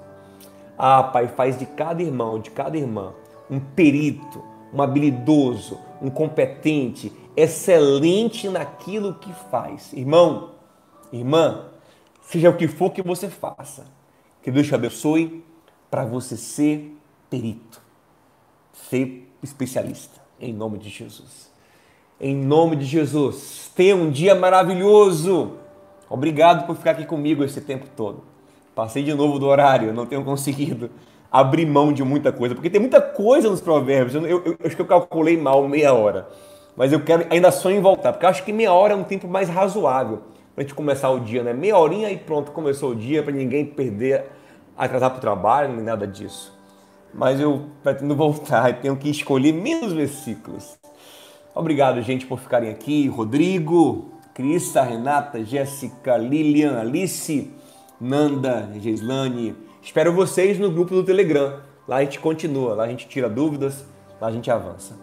Ah, Pai, faz de cada irmão, de cada irmã, um perito, um habilidoso, um competente, excelente naquilo que faz. Irmão, irmã, seja o que for que você faça, que Deus te abençoe para você ser perito, ser especialista, em nome de Jesus. Em nome de Jesus. Tenha um dia maravilhoso. Obrigado por ficar aqui comigo esse tempo todo. Passei de novo do horário, não tenho [laughs] conseguido abrir mão de muita coisa, porque tem muita coisa nos provérbios. Eu, eu, eu acho que eu calculei mal meia hora. Mas eu quero ainda sonho em voltar, porque acho que meia hora é um tempo mais razoável para gente começar o dia, né? Meia horinha e pronto, começou o dia, para ninguém perder, atrasar para o trabalho, nem nada disso. Mas eu pretendo [laughs] voltar e tenho que escolher menos versículos. Obrigado, gente, por ficarem aqui. Rodrigo, Crista, Renata, Jéssica, Lilian, Alice, Nanda, Geislane. Espero vocês no grupo do Telegram. Lá a gente continua, lá a gente tira dúvidas, lá a gente avança.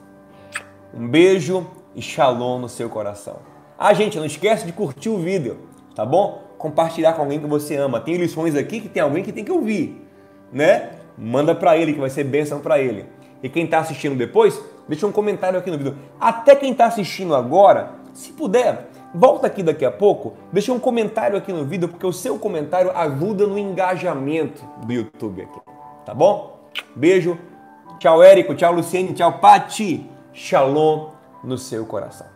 Um beijo e shalom no seu coração. Ah, gente, não esquece de curtir o vídeo, tá bom? Compartilhar com alguém que você ama. Tem lições aqui que tem alguém que tem que ouvir, né? Manda para ele que vai ser bênção para ele. E quem está assistindo depois, deixa um comentário aqui no vídeo. Até quem está assistindo agora, se puder, volta aqui daqui a pouco, deixa um comentário aqui no vídeo, porque o seu comentário ajuda no engajamento do YouTube aqui. Tá bom? Beijo. Tchau, Érico. Tchau, Luciene. Tchau, Pati. Shalom no seu coração.